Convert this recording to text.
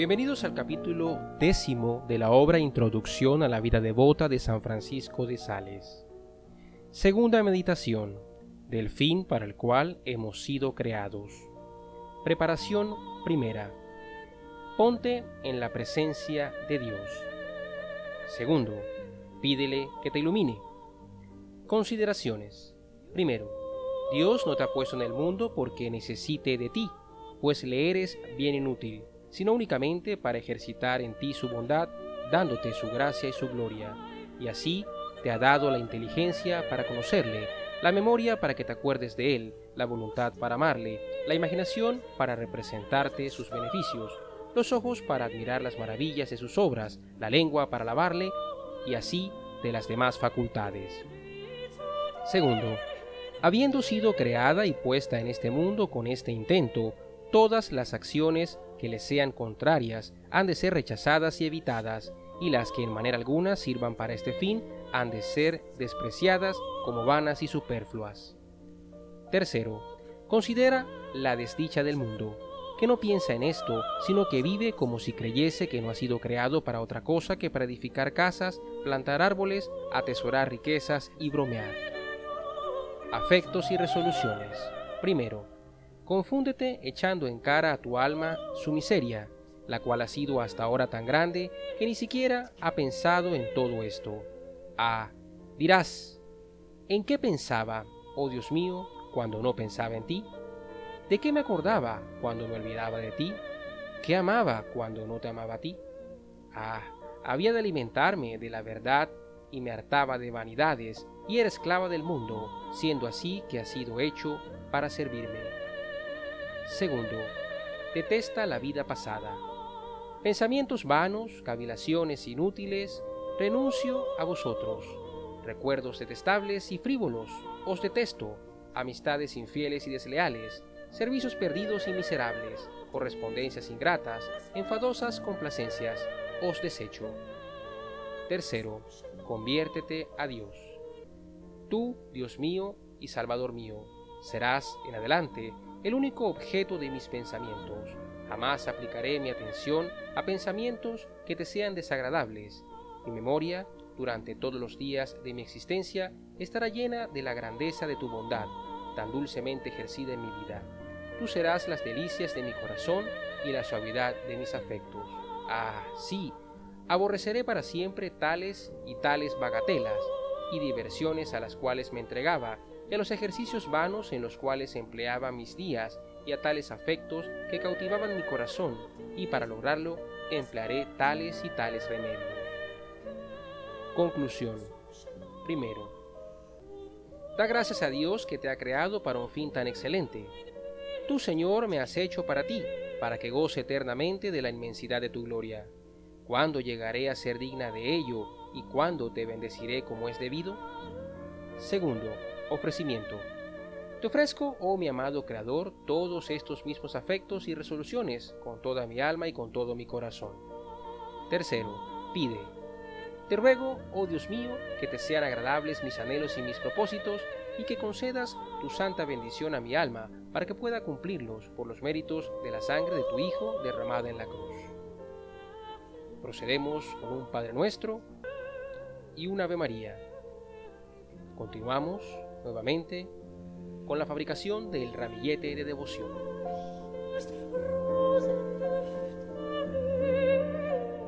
Bienvenidos al capítulo décimo de la obra Introducción a la vida devota de San Francisco de Sales. Segunda meditación del fin para el cual hemos sido creados. Preparación primera. Ponte en la presencia de Dios. Segundo, pídele que te ilumine. Consideraciones. Primero, Dios no te ha puesto en el mundo porque necesite de ti, pues le eres bien inútil sino únicamente para ejercitar en ti su bondad, dándote su gracia y su gloria. Y así te ha dado la inteligencia para conocerle, la memoria para que te acuerdes de él, la voluntad para amarle, la imaginación para representarte sus beneficios, los ojos para admirar las maravillas de sus obras, la lengua para alabarle, y así de las demás facultades. Segundo, habiendo sido creada y puesta en este mundo con este intento, todas las acciones que le sean contrarias han de ser rechazadas y evitadas, y las que en manera alguna sirvan para este fin han de ser despreciadas como vanas y superfluas. Tercero, considera la desdicha del mundo, que no piensa en esto, sino que vive como si creyese que no ha sido creado para otra cosa que para edificar casas, plantar árboles, atesorar riquezas y bromear. Afectos y resoluciones. Primero, confúndete echando en cara a tu alma su miseria, la cual ha sido hasta ahora tan grande que ni siquiera ha pensado en todo esto. Ah, dirás, ¿en qué pensaba, oh Dios mío, cuando no pensaba en ti? ¿De qué me acordaba cuando me olvidaba de ti? ¿Qué amaba cuando no te amaba a ti? Ah, había de alimentarme de la verdad y me hartaba de vanidades y era esclava del mundo, siendo así que ha sido hecho para servirme. Segundo, detesta la vida pasada. Pensamientos vanos, cavilaciones inútiles, renuncio a vosotros. Recuerdos detestables y frívolos, os detesto. Amistades infieles y desleales, servicios perdidos y miserables, correspondencias ingratas, enfadosas complacencias, os desecho. Tercero, conviértete a Dios. Tú, Dios mío y Salvador mío, serás en adelante el único objeto de mis pensamientos. Jamás aplicaré mi atención a pensamientos que te sean desagradables. Mi memoria, durante todos los días de mi existencia, estará llena de la grandeza de tu bondad, tan dulcemente ejercida en mi vida. Tú serás las delicias de mi corazón y la suavidad de mis afectos. Ah, sí, aborreceré para siempre tales y tales bagatelas y diversiones a las cuales me entregaba y a los ejercicios vanos en los cuales empleaba mis días y a tales afectos que cautivaban mi corazón, y para lograrlo emplearé tales y tales remedios. Conclusión. Primero. Da gracias a Dios que te ha creado para un fin tan excelente. Tú, Señor, me has hecho para ti, para que goce eternamente de la inmensidad de tu gloria. ¿Cuándo llegaré a ser digna de ello y cuándo te bendeciré como es debido? Segundo, Ofrecimiento. Te ofrezco, oh mi amado Creador, todos estos mismos afectos y resoluciones, con toda mi alma y con todo mi corazón. Tercero, pide. Te ruego, oh Dios mío, que te sean agradables mis anhelos y mis propósitos, y que concedas tu santa bendición a mi alma, para que pueda cumplirlos por los méritos de la sangre de tu Hijo derramada en la cruz. Procedemos con un Padre nuestro y un Ave María. Continuamos nuevamente con la fabricación del ramillete de devoción.